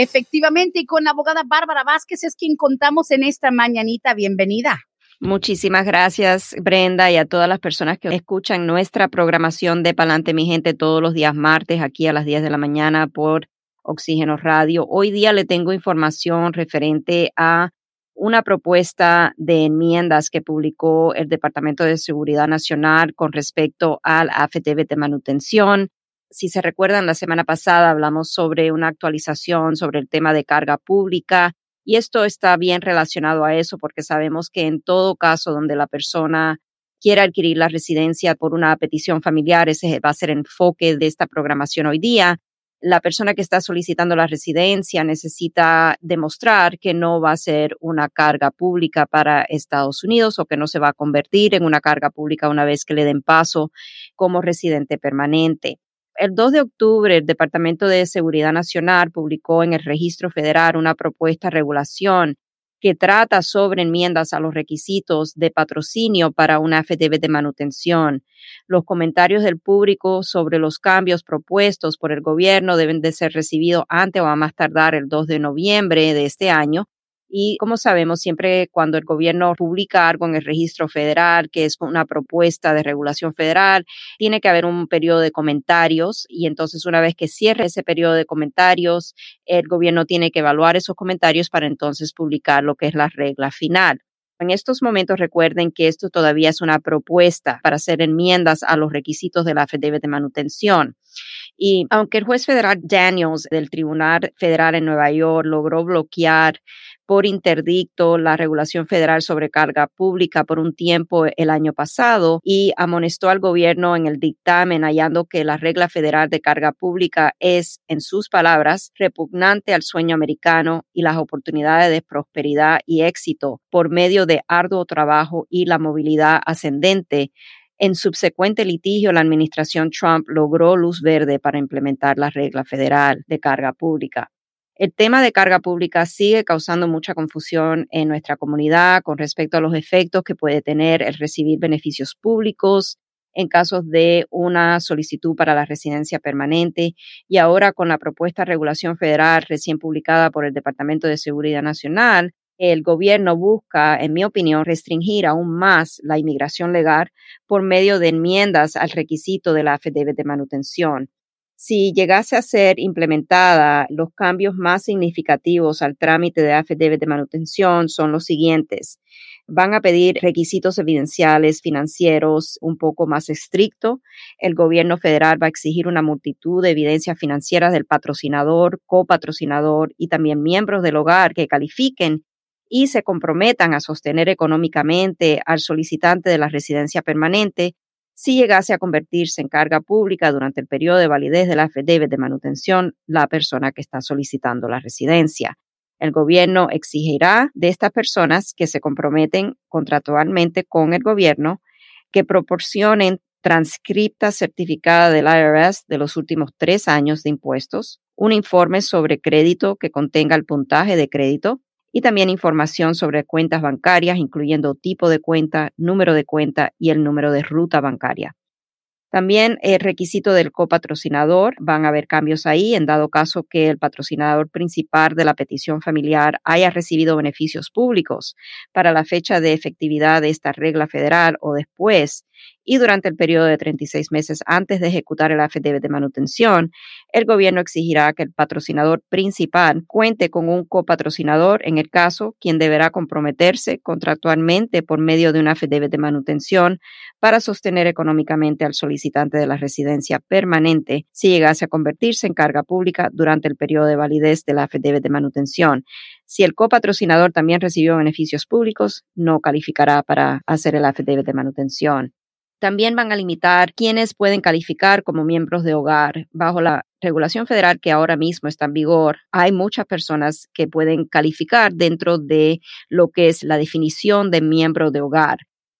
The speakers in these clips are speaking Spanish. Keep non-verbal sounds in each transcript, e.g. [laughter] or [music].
Efectivamente, y con la abogada Bárbara Vázquez es quien contamos en esta mañanita. Bienvenida. Muchísimas gracias, Brenda, y a todas las personas que escuchan nuestra programación de Palante, mi gente, todos los días martes, aquí a las 10 de la mañana por Oxígeno Radio. Hoy día le tengo información referente a una propuesta de enmiendas que publicó el Departamento de Seguridad Nacional con respecto al AFTV de manutención. Si se recuerdan, la semana pasada hablamos sobre una actualización sobre el tema de carga pública y esto está bien relacionado a eso porque sabemos que en todo caso donde la persona quiera adquirir la residencia por una petición familiar, ese va a ser el enfoque de esta programación hoy día. La persona que está solicitando la residencia necesita demostrar que no va a ser una carga pública para Estados Unidos o que no se va a convertir en una carga pública una vez que le den paso como residente permanente el 2 de octubre, el Departamento de Seguridad Nacional publicó en el Registro Federal una propuesta de regulación que trata sobre enmiendas a los requisitos de patrocinio para una FDB de manutención. Los comentarios del público sobre los cambios propuestos por el gobierno deben de ser recibidos antes o a más tardar el 2 de noviembre de este año y como sabemos, siempre cuando el gobierno publica algo en el registro federal, que es una propuesta de regulación federal, tiene que haber un periodo de comentarios y entonces una vez que cierre ese periodo de comentarios, el gobierno tiene que evaluar esos comentarios para entonces publicar lo que es la regla final. En estos momentos recuerden que esto todavía es una propuesta para hacer enmiendas a los requisitos de la FDB de manutención. Y aunque el juez federal Daniels del Tribunal Federal en Nueva York logró bloquear por interdicto la regulación federal sobre carga pública por un tiempo el año pasado y amonestó al gobierno en el dictamen hallando que la regla federal de carga pública es, en sus palabras, repugnante al sueño americano y las oportunidades de prosperidad y éxito por medio de arduo trabajo y la movilidad ascendente. En subsecuente litigio, la administración Trump logró luz verde para implementar la regla federal de carga pública. El tema de carga pública sigue causando mucha confusión en nuestra comunidad con respecto a los efectos que puede tener el recibir beneficios públicos en casos de una solicitud para la residencia permanente. Y ahora con la propuesta de regulación federal recién publicada por el Departamento de Seguridad Nacional, el gobierno busca, en mi opinión, restringir aún más la inmigración legal por medio de enmiendas al requisito de la affidavit de manutención si llegase a ser implementada, los cambios más significativos al trámite de affidavit de manutención son los siguientes. Van a pedir requisitos evidenciales financieros un poco más estrictos. El gobierno federal va a exigir una multitud de evidencias financieras del patrocinador, copatrocinador y también miembros del hogar que califiquen y se comprometan a sostener económicamente al solicitante de la residencia permanente si llegase a convertirse en carga pública durante el periodo de validez de la affidavit de manutención la persona que está solicitando la residencia. El gobierno exigirá de estas personas que se comprometen contractualmente con el gobierno que proporcionen transcripta certificada del IRS de los últimos tres años de impuestos, un informe sobre crédito que contenga el puntaje de crédito, y también información sobre cuentas bancarias, incluyendo tipo de cuenta, número de cuenta y el número de ruta bancaria. También el requisito del copatrocinador, van a haber cambios ahí en dado caso que el patrocinador principal de la petición familiar haya recibido beneficios públicos para la fecha de efectividad de esta regla federal o después y durante el periodo de 36 meses antes de ejecutar el affidavit de manutención, el gobierno exigirá que el patrocinador principal cuente con un copatrocinador, en el caso, quien deberá comprometerse contractualmente por medio de un affidavit de manutención para sostener económicamente al solicitante de la residencia permanente si llegase a convertirse en carga pública durante el periodo de validez del affidavit de manutención. Si el copatrocinador también recibió beneficios públicos, no calificará para hacer el affidavit de manutención. También van a limitar quiénes pueden calificar como miembros de hogar. Bajo la regulación federal que ahora mismo está en vigor, hay muchas personas que pueden calificar dentro de lo que es la definición de miembro de hogar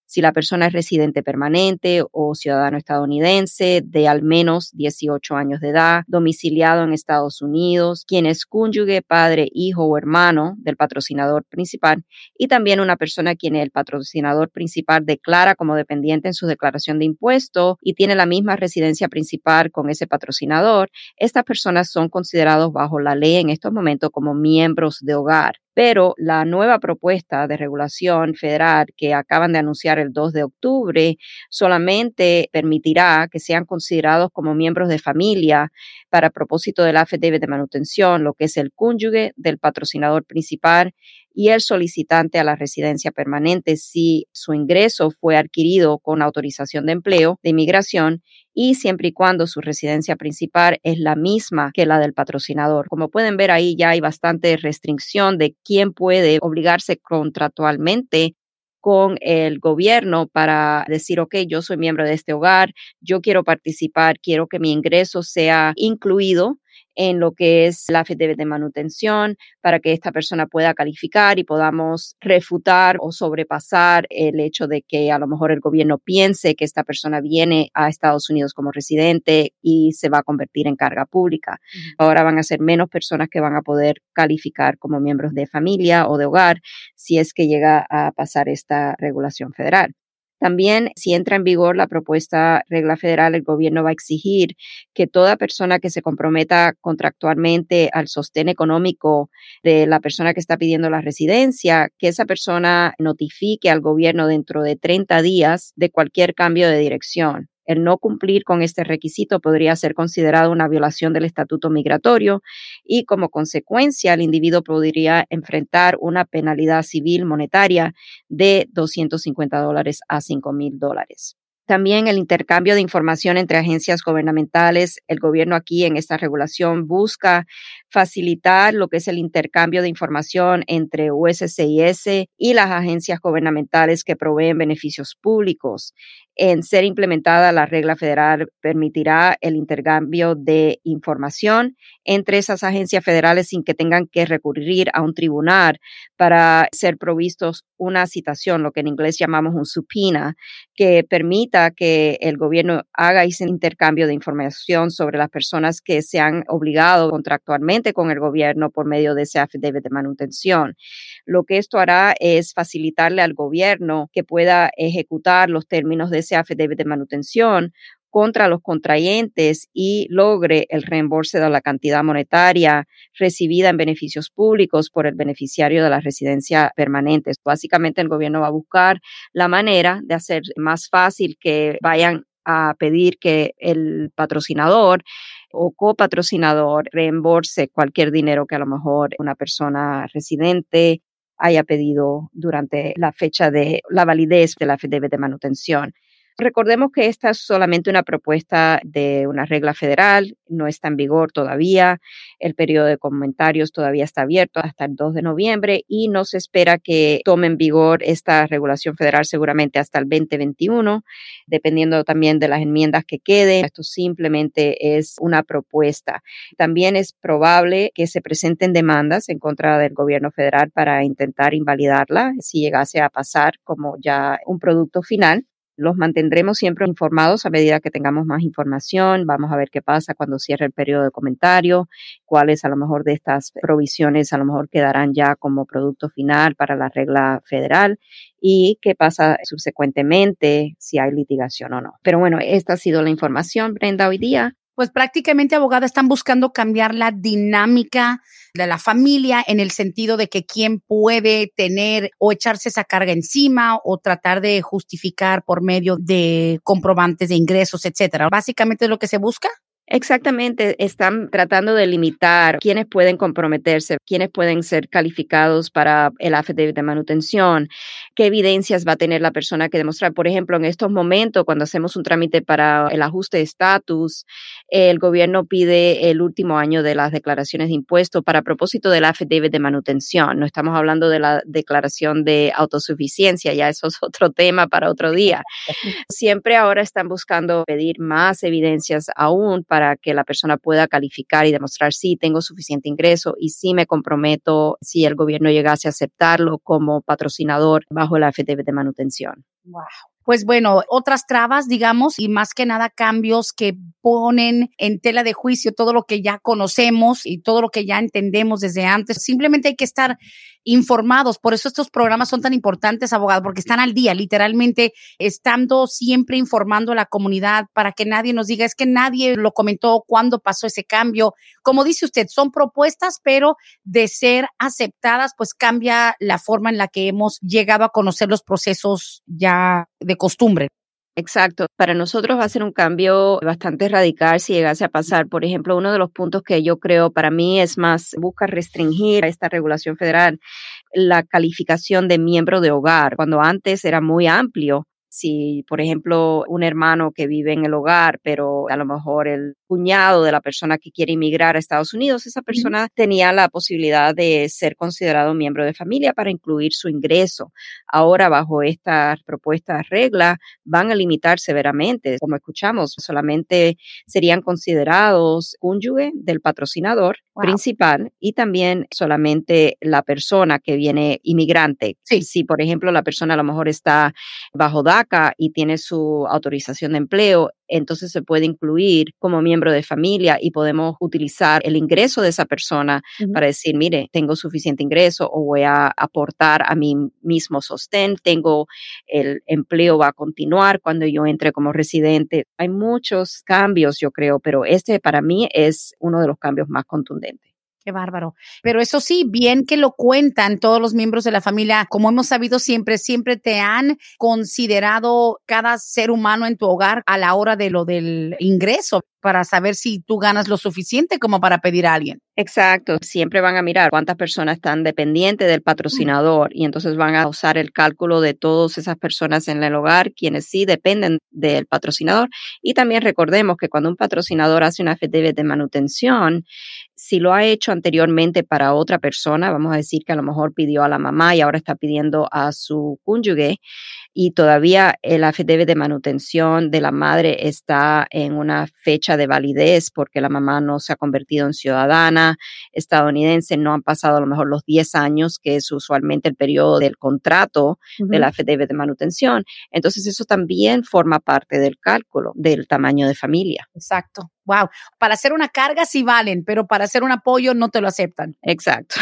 si la persona es residente permanente o ciudadano estadounidense de al menos 18 años de edad, domiciliado en Estados Unidos, quien es cónyuge, padre, hijo o hermano del patrocinador principal y también una persona quien el patrocinador principal declara como dependiente en su declaración de impuestos y tiene la misma residencia principal con ese patrocinador. Estas personas son considerados bajo la ley en estos momentos como miembros de hogar pero la nueva propuesta de regulación federal que acaban de anunciar el 2 de octubre solamente permitirá que sean considerados como miembros de familia para propósito del affidavit de manutención, lo que es el cónyuge del patrocinador principal y el solicitante a la residencia permanente si su ingreso fue adquirido con autorización de empleo de inmigración y siempre y cuando su residencia principal es la misma que la del patrocinador. Como pueden ver ahí ya hay bastante restricción de quién puede obligarse contractualmente con el gobierno para decir, ok, yo soy miembro de este hogar, yo quiero participar, quiero que mi ingreso sea incluido en lo que es la FDB de manutención para que esta persona pueda calificar y podamos refutar o sobrepasar el hecho de que a lo mejor el gobierno piense que esta persona viene a Estados Unidos como residente y se va a convertir en carga pública. Ahora van a ser menos personas que van a poder calificar como miembros de familia o de hogar si es que llega a pasar esta regulación federal. También, si entra en vigor la propuesta regla federal, el gobierno va a exigir que toda persona que se comprometa contractualmente al sostén económico de la persona que está pidiendo la residencia, que esa persona notifique al gobierno dentro de 30 días de cualquier cambio de dirección. El no cumplir con este requisito podría ser considerado una violación del estatuto migratorio y como consecuencia el individuo podría enfrentar una penalidad civil monetaria de 250 dólares a 5 mil dólares. También el intercambio de información entre agencias gubernamentales. El gobierno aquí en esta regulación busca facilitar lo que es el intercambio de información entre USCIS y las agencias gubernamentales que proveen beneficios públicos en ser implementada, la regla federal permitirá el intercambio de información entre esas agencias federales sin que tengan que recurrir a un tribunal para ser provistos una citación, lo que en inglés llamamos un subpoena, que permita que el gobierno haga ese intercambio de información sobre las personas que se han obligado contractualmente con el gobierno por medio de ese affidavit de manutención. Lo que esto hará es facilitarle al gobierno que pueda ejecutar los términos de ese affidavit de manutención contra los contrayentes y logre el reembolso de la cantidad monetaria recibida en beneficios públicos por el beneficiario de la residencia permanente. Básicamente el gobierno va a buscar la manera de hacer más fácil que vayan a pedir que el patrocinador o copatrocinador reembolse cualquier dinero que a lo mejor una persona residente haya pedido durante la fecha de la validez de la FDB de manutención. Recordemos que esta es solamente una propuesta de una regla federal, no está en vigor todavía, el periodo de comentarios todavía está abierto hasta el 2 de noviembre y no se espera que tome en vigor esta regulación federal seguramente hasta el 2021, dependiendo también de las enmiendas que queden. Esto simplemente es una propuesta. También es probable que se presenten demandas en contra del gobierno federal para intentar invalidarla si llegase a pasar como ya un producto final. Los mantendremos siempre informados a medida que tengamos más información. Vamos a ver qué pasa cuando cierre el periodo de comentario, cuáles a lo mejor de estas provisiones a lo mejor quedarán ya como producto final para la regla federal y qué pasa subsecuentemente si hay litigación o no. Pero bueno, esta ha sido la información, Brenda, hoy día pues prácticamente abogada están buscando cambiar la dinámica de la familia en el sentido de que quién puede tener o echarse esa carga encima o tratar de justificar por medio de comprobantes de ingresos, etcétera. Básicamente es lo que se busca. Exactamente, están tratando de limitar quiénes pueden comprometerse, quiénes pueden ser calificados para el affidavit de manutención, qué evidencias va a tener la persona que demostrar. Por ejemplo, en estos momentos, cuando hacemos un trámite para el ajuste de estatus, el gobierno pide el último año de las declaraciones de impuestos para propósito del affidavit de manutención. No estamos hablando de la declaración de autosuficiencia, ya eso es [laughs] otro tema para otro día. [laughs] Siempre ahora están buscando pedir más evidencias aún para para que la persona pueda calificar y demostrar si tengo suficiente ingreso y si me comprometo si el gobierno llegase a aceptarlo como patrocinador bajo la FTV de manutención. Wow pues bueno, otras trabas, digamos, y más que nada cambios que ponen en tela de juicio todo lo que ya conocemos y todo lo que ya entendemos desde antes. Simplemente hay que estar informados. Por eso estos programas son tan importantes, abogado, porque están al día, literalmente estando siempre informando a la comunidad para que nadie nos diga, es que nadie lo comentó cuándo pasó ese cambio. Como dice usted, son propuestas, pero de ser aceptadas, pues cambia la forma en la que hemos llegado a conocer los procesos ya de costumbre. Exacto. Para nosotros va a ser un cambio bastante radical si llegase a pasar. Por ejemplo, uno de los puntos que yo creo para mí es más, busca restringir esta regulación federal la calificación de miembro de hogar, cuando antes era muy amplio si, por ejemplo, un hermano que vive en el hogar, pero a lo mejor el cuñado de la persona que quiere inmigrar a Estados Unidos, esa persona tenía la posibilidad de ser considerado miembro de familia para incluir su ingreso. Ahora, bajo estas propuestas reglas, van a limitar severamente. Como escuchamos, solamente serían considerados cónyuge del patrocinador principal y también solamente la persona que viene inmigrante. Si, por ejemplo, la persona a lo mejor está bajo DACA y tiene su autorización de empleo, entonces se puede incluir como miembro de familia y podemos utilizar el ingreso de esa persona para decir, mire, tengo suficiente ingreso o voy a aportar a mi mismo sostén, tengo el empleo va a continuar cuando yo entre como residente. Hay muchos cambios, yo creo, pero este para mí es uno de los cambios más contundentes. Qué bárbaro. Pero eso sí, bien que lo cuentan todos los miembros de la familia, como hemos sabido siempre, siempre te han considerado cada ser humano en tu hogar a la hora de lo del ingreso para saber si tú ganas lo suficiente como para pedir a alguien. Exacto, siempre van a mirar cuántas personas están dependientes del patrocinador y entonces van a usar el cálculo de todas esas personas en el hogar quienes sí dependen del patrocinador. Y también recordemos que cuando un patrocinador hace una FTV de manutención, si lo ha hecho anteriormente para otra persona, vamos a decir que a lo mejor pidió a la mamá y ahora está pidiendo a su cónyuge, y todavía el affidavit de manutención de la madre está en una fecha de validez porque la mamá no se ha convertido en ciudadana estadounidense, no han pasado a lo mejor los 10 años, que es usualmente el periodo del contrato de la affidavit de manutención. Entonces eso también forma parte del cálculo del tamaño de familia. Exacto. Wow, para hacer una carga sí valen, pero para hacer un apoyo no te lo aceptan. Exacto.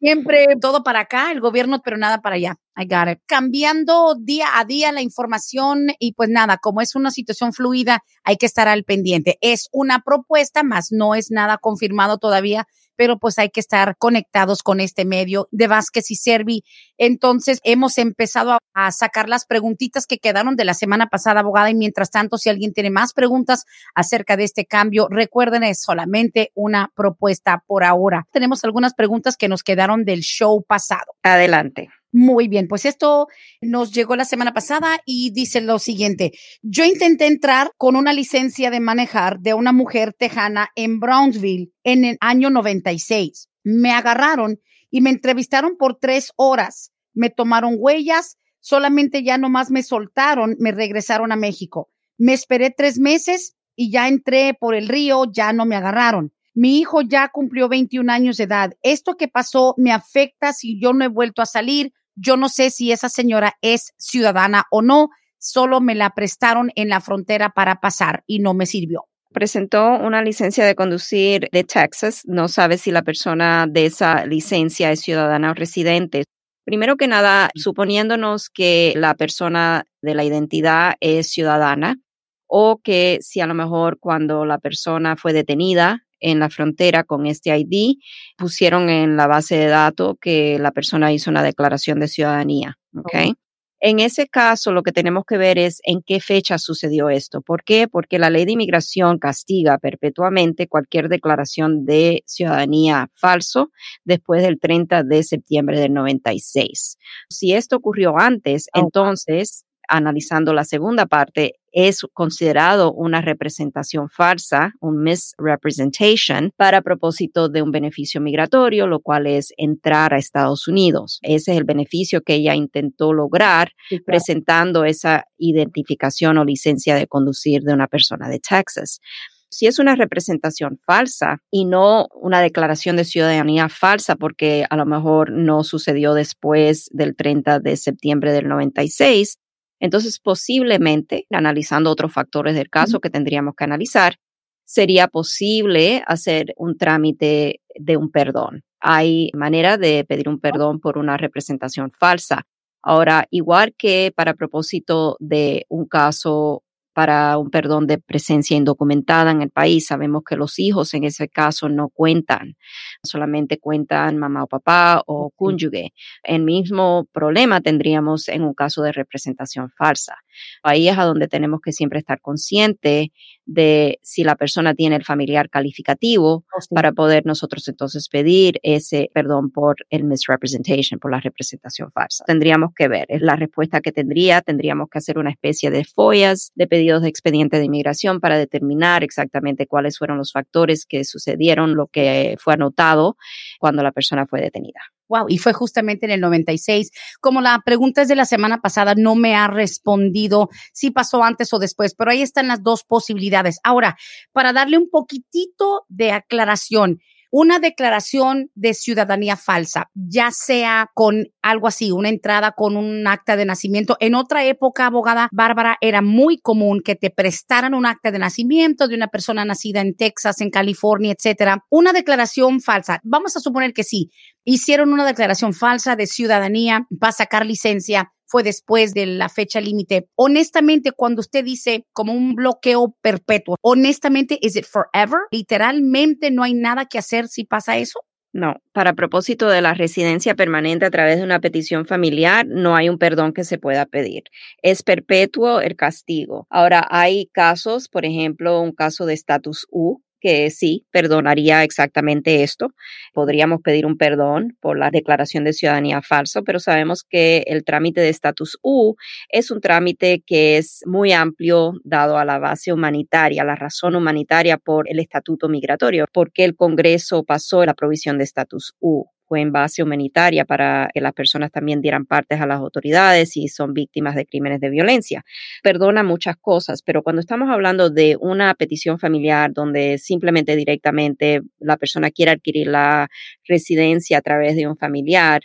Siempre todo para acá, el gobierno, pero nada para allá. I got it. Cambiando día a día la información y pues nada, como es una situación fluida, hay que estar al pendiente. Es una propuesta, más no es nada confirmado todavía pero pues hay que estar conectados con este medio de Vázquez y Servi. Entonces hemos empezado a, sacar las preguntitas que quedaron de la semana pasada, abogada, y mientras tanto, si alguien tiene más preguntas acerca de este cambio, recuerden, es solamente una propuesta por ahora. Tenemos algunas preguntas que nos quedaron del show pasado. Adelante. Muy bien, pues esto nos llegó la semana pasada y dice lo siguiente. Yo intenté entrar con una licencia de manejar de una mujer tejana en Brownsville en el año 96. Me agarraron y me entrevistaron por tres horas. Me tomaron huellas, solamente ya nomás me soltaron, me regresaron a México. Me esperé tres meses y ya entré por el río, ya no me agarraron. Mi hijo ya cumplió 21 años de edad. Esto que pasó me afecta si yo no he vuelto a salir yo no sé si esa señora es ciudadana o no, solo me la prestaron en la frontera para pasar y no me sirvió. Presentó una licencia de conducir de Texas, no sabe si la persona de esa licencia es ciudadana o residente. Primero que nada, suponiéndonos que la persona de la identidad es ciudadana o que si a lo mejor cuando la persona fue detenida en la frontera con este ID, pusieron en la base de datos que la persona hizo una declaración de ciudadanía. ¿okay? En ese caso, lo que tenemos que ver es en qué fecha sucedió esto. ¿Por qué? Porque la ley de inmigración castiga perpetuamente cualquier declaración de ciudadanía falso después del 30 de septiembre del 96. Si esto ocurrió antes, entonces analizando la segunda parte, es considerado una representación falsa, un misrepresentation, para propósito de un beneficio migratorio, lo cual es entrar a Estados Unidos. Ese es el beneficio que ella intentó lograr presentando esa identificación o licencia de conducir de una persona de Texas si es una representación falsa y no una declaración de ciudadanía falsa, porque a lo mejor no sucedió después del 30 de septiembre del 96, entonces, posiblemente, analizando otros factores del caso que tendríamos que analizar, sería posible hacer un trámite de un perdón. Hay manera de pedir un perdón por una representación falsa. Ahora, igual que para propósito de un caso para un perdón de presencia indocumentada en el país. Sabemos que los hijos en ese caso no cuentan, solamente cuentan mamá o papá o cónyuge. El mismo problema tendríamos en un caso de representación falsa. Ahí es a donde tenemos que siempre estar conscientes de si la persona tiene el familiar calificativo oh, para poder nosotros entonces pedir ese perdón por el misrepresentation, por la representación falsa. Tendríamos que ver, es la respuesta que tendría, tendríamos que hacer una especie de follas de pedidos de expediente de inmigración para determinar exactamente cuáles fueron los factores que sucedieron, lo que fue anotado cuando la persona fue detenida. Wow, y fue justamente en el 96. Como la pregunta es de la semana pasada, no me ha respondido si pasó antes o después, pero ahí están las dos posibilidades. Ahora, para darle un poquitito de aclaración, una declaración de ciudadanía falsa, ya sea con algo así, una entrada con un acta de nacimiento. En otra época, abogada Bárbara, era muy común que te prestaran un acta de nacimiento de una persona nacida en Texas, en California, etcétera. Una declaración falsa. Vamos a suponer que sí. Hicieron una declaración falsa de ciudadanía para sacar licencia fue después de la fecha límite. Honestamente, cuando usted dice como un bloqueo perpetuo, honestamente, ¿is it forever? Literalmente no hay nada que hacer si pasa eso. No, para propósito de la residencia permanente a través de una petición familiar, no hay un perdón que se pueda pedir. Es perpetuo el castigo. Ahora, hay casos, por ejemplo, un caso de estatus U, que sí perdonaría exactamente esto. Podríamos pedir un perdón por la declaración de ciudadanía falso, pero sabemos que el trámite de estatus U es un trámite que es muy amplio dado a la base humanitaria, la razón humanitaria por el estatuto migratorio, porque el Congreso pasó la provisión de estatus U fue en base humanitaria para que las personas también dieran partes a las autoridades y son víctimas de crímenes de violencia. Perdona muchas cosas, pero cuando estamos hablando de una petición familiar donde simplemente directamente la persona quiere adquirir la residencia a través de un familiar,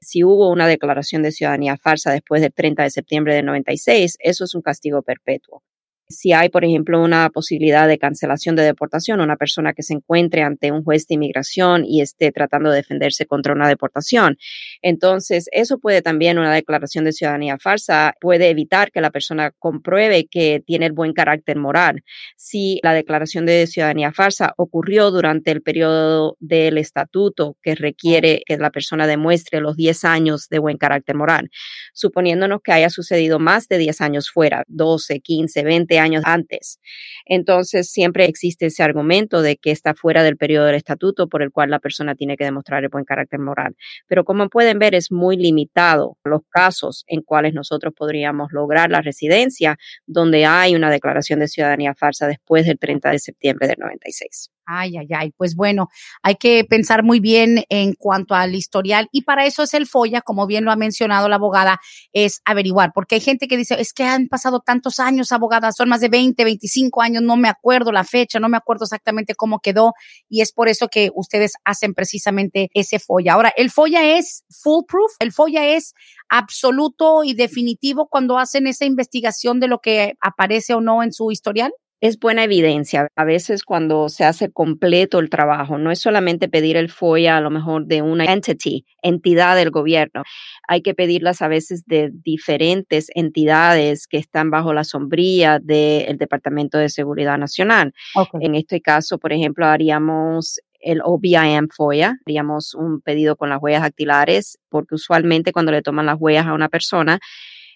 si hubo una declaración de ciudadanía falsa después del 30 de septiembre del 96, eso es un castigo perpetuo si hay, por ejemplo, una posibilidad de cancelación de deportación, una persona que se encuentre ante un juez de inmigración y esté tratando de defenderse contra una deportación. Entonces, eso puede también, una declaración de ciudadanía falsa, puede evitar que la persona compruebe que tiene el buen carácter moral. Si la declaración de ciudadanía falsa ocurrió durante el periodo del estatuto que requiere que la persona demuestre los 10 años de buen carácter moral, suponiéndonos que haya sucedido más de 10 años fuera, 12, 15, 20 años antes. Entonces, siempre existe ese argumento de que está fuera del periodo del estatuto por el cual la persona tiene que demostrar el buen carácter moral. Pero como pueden ver, es muy limitado los casos en cuales nosotros podríamos lograr la residencia donde hay una declaración de ciudadanía falsa después del 30 de septiembre del 96. Ay, ay, ay. Pues bueno, hay que pensar muy bien en cuanto al historial y para eso es el FOIA, como bien lo ha mencionado la abogada, es averiguar, porque hay gente que dice, es que han pasado tantos años, abogada, son más de 20, 25 años, no me acuerdo la fecha, no me acuerdo exactamente cómo quedó y es por eso que ustedes hacen precisamente ese FOIA. Ahora, el FOIA es foolproof, el FOIA es absoluto y definitivo cuando hacen esa investigación de lo que aparece o no en su historial es buena evidencia. A veces cuando se hace completo el trabajo, no es solamente pedir el FOIA a lo mejor de una entity, entidad del gobierno. Hay que pedirlas a veces de diferentes entidades que están bajo la sombría del Departamento de Seguridad Nacional. En este caso, por ejemplo, haríamos el OBIM FOIA, haríamos un pedido con las huellas dactilares, porque usualmente cuando le toman las huellas a una persona,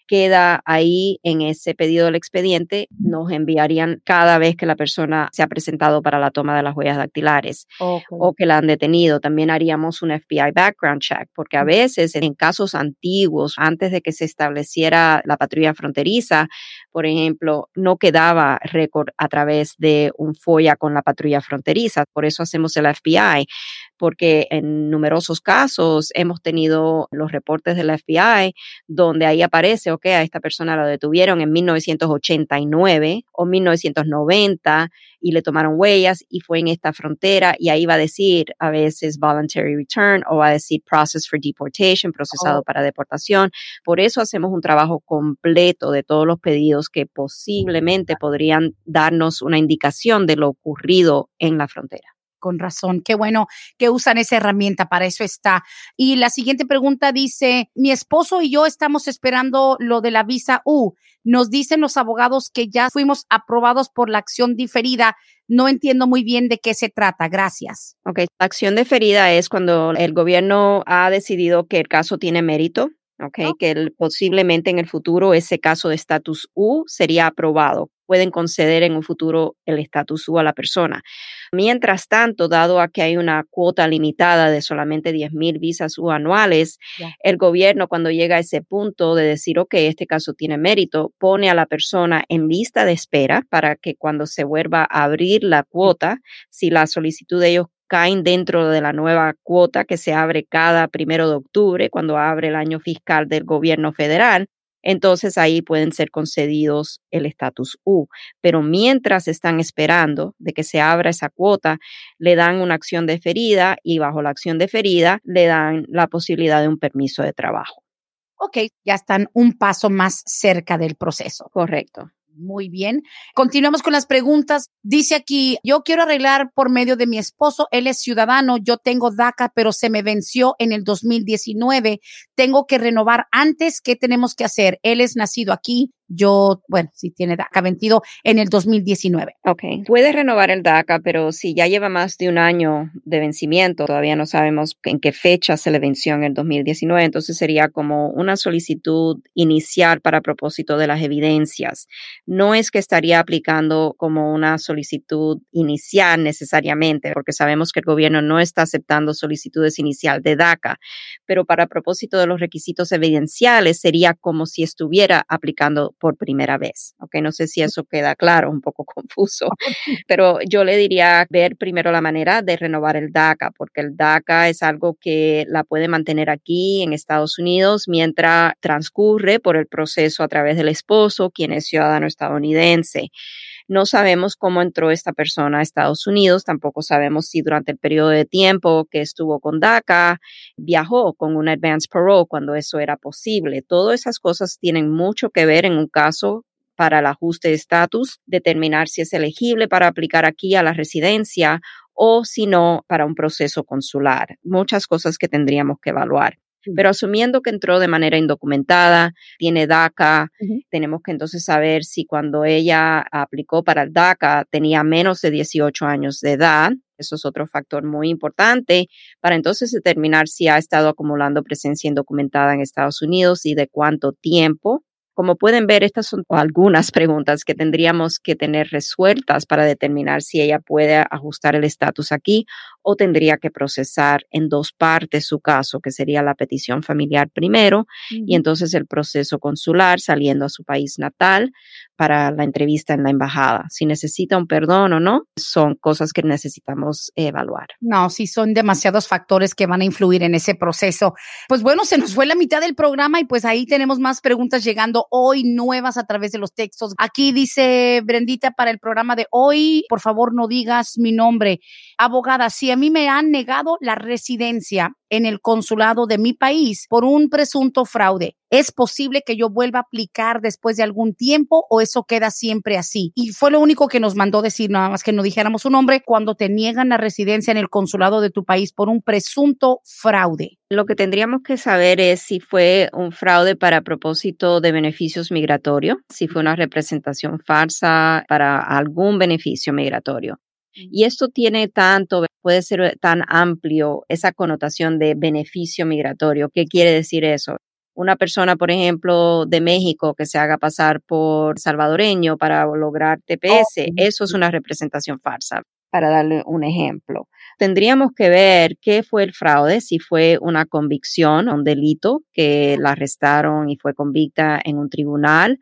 queda ahí en ese pedido del expediente, nos enviarían cada vez que la persona se ha presentado para la toma de las huellas dactilares o que la han detenido. También haríamos un FBI background check, porque a veces en casos antiguos, antes de que se estableciera la patrulla fronteriza, por ejemplo, no quedaba récord a través de un FOIA con la patrulla fronteriza. Por eso hacemos el FBI, porque en numerosos casos hemos tenido los reportes del FBI donde ahí aparece, ok, a esta persona la detuvieron en 1989 o 1990 y le tomaron huellas y fue en esta frontera y ahí va a decir a veces voluntary return o va a decir process for deportation, procesado oh. para deportación. Por eso hacemos un trabajo completo de todos los pedidos que posiblemente podrían darnos una indicación de lo ocurrido en la frontera con razón. Qué bueno que usan esa herramienta, para eso está. Y la siguiente pregunta dice, mi esposo y yo estamos esperando lo de la visa U. Nos dicen los abogados que ya fuimos aprobados por la acción diferida. No entiendo muy bien de qué se trata. Gracias. Ok, la acción diferida es cuando el gobierno ha decidido que el caso tiene mérito. Ok, oh. que posiblemente en el futuro ese caso de estatus U sería aprobado pueden conceder en un futuro el estatus U a la persona. Mientras tanto, dado a que hay una cuota limitada de solamente 10 mil visas U anuales, el gobierno cuando llega a ese punto de decir, ok, este caso tiene mérito, pone a la persona en lista de espera para que cuando se vuelva a abrir la cuota, si la solicitud de ellos caen dentro de la nueva cuota que se abre cada primero de octubre, cuando abre el año fiscal del gobierno federal, entonces ahí pueden ser concedidos el estatus U. Pero mientras están esperando de que se abra esa cuota, le dan una acción deferida y bajo la acción deferida le dan la posibilidad de un permiso de trabajo. Ok, ya están un paso más cerca del proceso. Correcto. Muy bien. Continuamos con las preguntas. Dice aquí, yo quiero arreglar por medio de mi esposo. Él es ciudadano. Yo tengo DACA, pero se me venció en el 2019. Tengo que renovar antes. ¿Qué tenemos que hacer? Él es nacido aquí yo, bueno, si tiene DACA vencido en el 2019. Ok, puede renovar el DACA, pero si ya lleva más de un año de vencimiento, todavía no sabemos en qué fecha se le venció en el 2019, entonces sería como una solicitud inicial para propósito de las evidencias. No es que estaría aplicando como una solicitud inicial necesariamente, porque sabemos que el gobierno no está aceptando solicitudes inicial de DACA, pero para propósito de los requisitos evidenciales sería como si estuviera aplicando por primera vez. Ok, no sé si eso queda claro, un poco [laughs] confuso, pero yo le diría ver primero la manera de renovar el DACA, porque el DACA es algo que la puede mantener aquí en Estados Unidos mientras transcurre por el proceso a través del esposo, quien es ciudadano estadounidense. No sabemos cómo entró esta persona a Estados Unidos, tampoco sabemos si durante el periodo de tiempo que estuvo con DACA viajó con un advance parole cuando eso era posible. Todas esas cosas tienen mucho que ver en un caso para el ajuste de estatus, determinar si es elegible para aplicar aquí a la residencia o si no para un proceso consular. Muchas cosas que tendríamos que evaluar. Pero asumiendo que entró de manera indocumentada, tiene DACA, tenemos que entonces saber si cuando ella aplicó para el DACA tenía menos de 18 años de edad. Eso es otro factor muy importante para entonces determinar si ha estado acumulando presencia indocumentada en Estados Unidos y de cuánto tiempo. Como pueden ver, estas son algunas preguntas que tendríamos que tener resueltas para determinar si ella puede ajustar el estatus aquí o tendría que procesar en dos partes su caso, que sería la petición familiar primero y entonces el proceso consular saliendo a su país natal para la entrevista en la embajada. Si necesita un perdón o no, son cosas que necesitamos evaluar. No, sí son demasiados factores que van a influir en ese proceso. Pues bueno, se nos fue la mitad del programa y pues ahí tenemos más preguntas llegando hoy nuevas a través de los textos. Aquí dice Brendita para el programa de hoy, por favor no digas mi nombre. Abogada, si a mí me han negado la residencia en el consulado de mi país por un presunto fraude. ¿Es posible que yo vuelva a aplicar después de algún tiempo o eso queda siempre así? Y fue lo único que nos mandó decir, nada más que no dijéramos su nombre, cuando te niegan la residencia en el consulado de tu país por un presunto fraude. Lo que tendríamos que saber es si fue un fraude para propósito de beneficios migratorios, si fue una representación falsa para algún beneficio migratorio. Y esto tiene tanto, puede ser tan amplio esa connotación de beneficio migratorio. ¿Qué quiere decir eso? Una persona, por ejemplo, de México que se haga pasar por salvadoreño para lograr TPS, eso es una representación falsa, para darle un ejemplo. Tendríamos que ver qué fue el fraude, si fue una convicción, un delito que la arrestaron y fue convicta en un tribunal.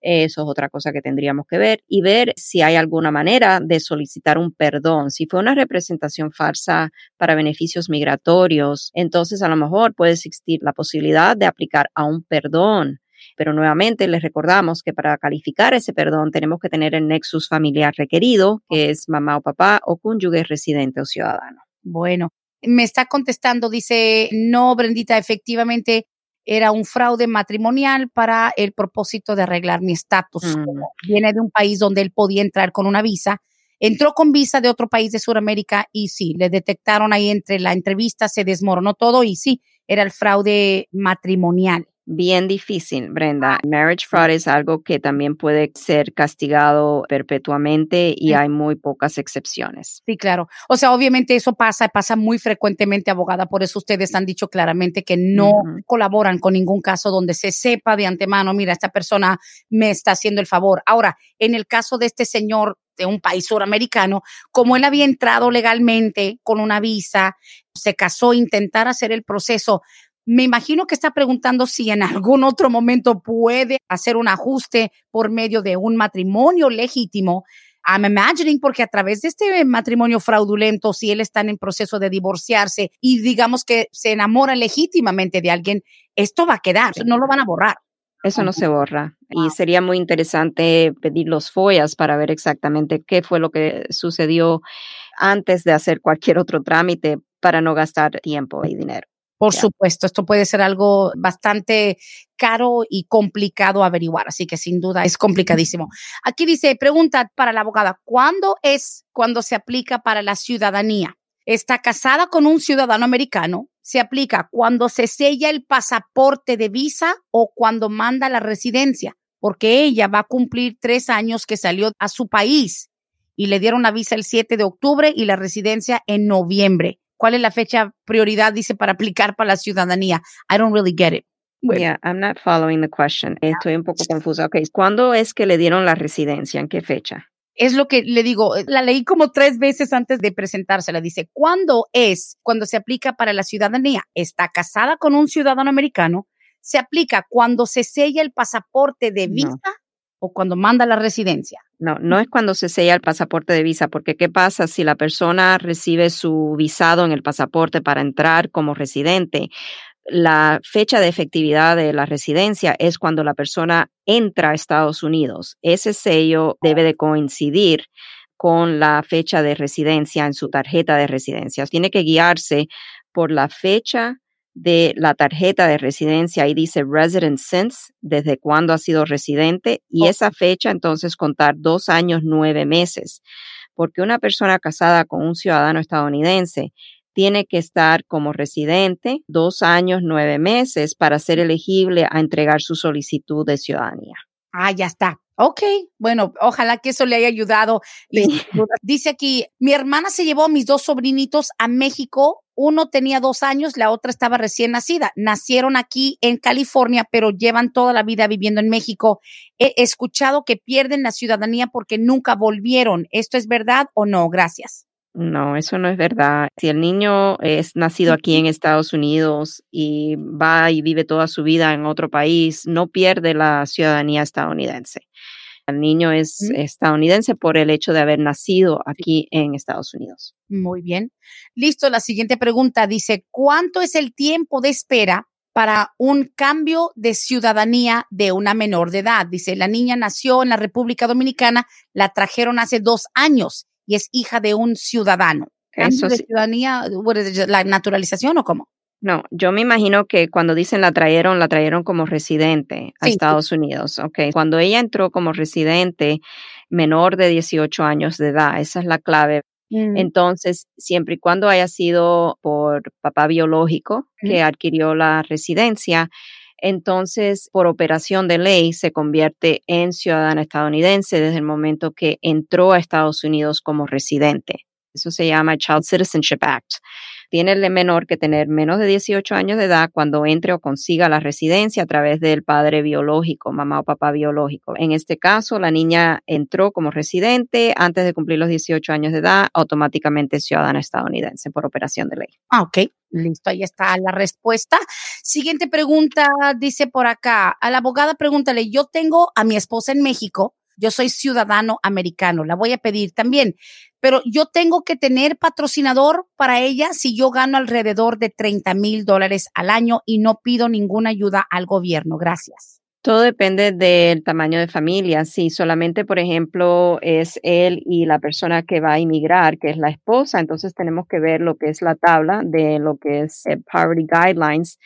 Eso es otra cosa que tendríamos que ver y ver si hay alguna manera de solicitar un perdón. Si fue una representación falsa para beneficios migratorios, entonces a lo mejor puede existir la posibilidad de aplicar a un perdón pero nuevamente les recordamos que para calificar ese perdón tenemos que tener el nexus familiar requerido, que es mamá o papá o cónyuge residente o ciudadano. Bueno, me está contestando, dice, no, Brendita, efectivamente era un fraude matrimonial para el propósito de arreglar mi estatus. Mm. Viene de un país donde él podía entrar con una visa. Entró con visa de otro país de Sudamérica y sí, le detectaron ahí entre la entrevista, se desmoronó todo y sí, era el fraude matrimonial bien difícil, Brenda. Marriage fraud es algo que también puede ser castigado perpetuamente y hay muy pocas excepciones. Sí, claro. O sea, obviamente eso pasa, pasa muy frecuentemente, abogada. Por eso ustedes han dicho claramente que no colaboran con ningún caso donde se sepa de antemano, mira, esta persona me está haciendo el favor. Ahora, en el caso de este señor de un país suramericano, como él había entrado legalmente con una visa, se casó, intentar hacer el proceso me imagino que está preguntando si en algún otro momento puede hacer un ajuste por medio de un matrimonio legítimo. I'm imagining porque a través de este matrimonio fraudulento, si él está en proceso de divorciarse y digamos que se enamora legítimamente de alguien, esto va a quedar, no lo van a borrar. Eso no se borra. Y sería muy interesante pedir los FOIAs para ver exactamente qué fue lo que sucedió antes de hacer cualquier otro trámite para no gastar tiempo y dinero. Por supuesto, esto puede ser algo bastante caro y complicado averiguar, así que sin duda es complicadísimo. Aquí dice, pregunta para la abogada, ¿cuándo es cuando se aplica para la ciudadanía? ¿Está casada con un ciudadano americano? ¿Se aplica cuando se sella el pasaporte de visa o cuando manda la residencia? Porque ella va a cumplir tres años que salió a su país y le dieron la visa el 7 de octubre y la residencia en noviembre. ¿Cuál es la fecha prioridad, dice, para aplicar para la ciudadanía? I don't really get it. Yeah, I'm not following the question. Estoy un poco confusa. Ok, ¿cuándo es que le dieron la residencia? ¿En qué fecha? Es lo que le digo, la leí como tres veces antes de presentársela. Dice, ¿cuándo es cuando se aplica para la ciudadanía? ¿Está casada con un ciudadano americano? ¿Se aplica cuando se sella el pasaporte de visa o cuando manda la residencia? No, no es cuando se sella el pasaporte de visa, porque ¿qué pasa si la persona recibe su visado en el pasaporte para entrar como residente? La fecha de efectividad de la residencia es cuando la persona entra a Estados Unidos. Ese sello debe de coincidir con la fecha de residencia en su tarjeta de residencia. Tiene que guiarse por la fecha de la tarjeta de residencia, ahí dice resident since, desde cuándo ha sido residente, y esa fecha entonces contar dos años, nueve meses, porque una persona casada con un ciudadano estadounidense tiene que estar como residente dos años, nueve meses para ser elegible a entregar su solicitud de ciudadanía. Ah, ya está. Ok, bueno, ojalá que eso le haya ayudado. Dice aquí, mi hermana se llevó a mis dos sobrinitos a México. Uno tenía dos años, la otra estaba recién nacida. Nacieron aquí en California, pero llevan toda la vida viviendo en México. He escuchado que pierden la ciudadanía porque nunca volvieron. ¿Esto es verdad o no? Gracias. No, eso no es verdad. Si el niño es nacido aquí en Estados Unidos y va y vive toda su vida en otro país, no pierde la ciudadanía estadounidense. El niño es estadounidense por el hecho de haber nacido aquí en Estados Unidos. Muy bien. Listo, la siguiente pregunta dice, ¿cuánto es el tiempo de espera para un cambio de ciudadanía de una menor de edad? Dice, la niña nació en la República Dominicana, la trajeron hace dos años y es hija de un ciudadano. ¿Eso de ciudadanía, la naturalización o cómo? No, yo me imagino que cuando dicen la trajeron, la trajeron como residente a Estados Unidos. Okay. Cuando ella entró como residente menor de 18 años de edad, esa es la clave. Mm. Entonces, siempre y cuando haya sido por papá biológico que adquirió la residencia, entonces por operación de ley se convierte en ciudadana estadounidense desde el momento que entró a Estados Unidos como residente. Eso se llama Child Citizenship Act. Tiene el menor que tener menos de 18 años de edad cuando entre o consiga la residencia a través del padre biológico, mamá o papá biológico. En este caso, la niña entró como residente antes de cumplir los 18 años de edad, automáticamente ciudadana estadounidense por operación de ley. Ah, ok. Listo, ahí está la respuesta. Siguiente pregunta, dice por acá, a la abogada pregúntale, yo tengo a mi esposa en México, yo soy ciudadano americano, la voy a pedir también, pero yo tengo que tener patrocinador para ella si yo gano alrededor de 30 mil dólares al año y no pido ninguna ayuda al gobierno. Gracias. Todo depende del tamaño de familia. Si solamente, por ejemplo, es él y la persona que va a inmigrar, que es la esposa, entonces tenemos que ver lo que es la tabla de lo que es eh, Poverty Guidelines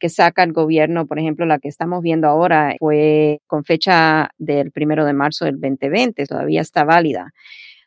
que saca el gobierno, por ejemplo, la que estamos viendo ahora fue con fecha del primero de marzo del 2020, todavía está válida.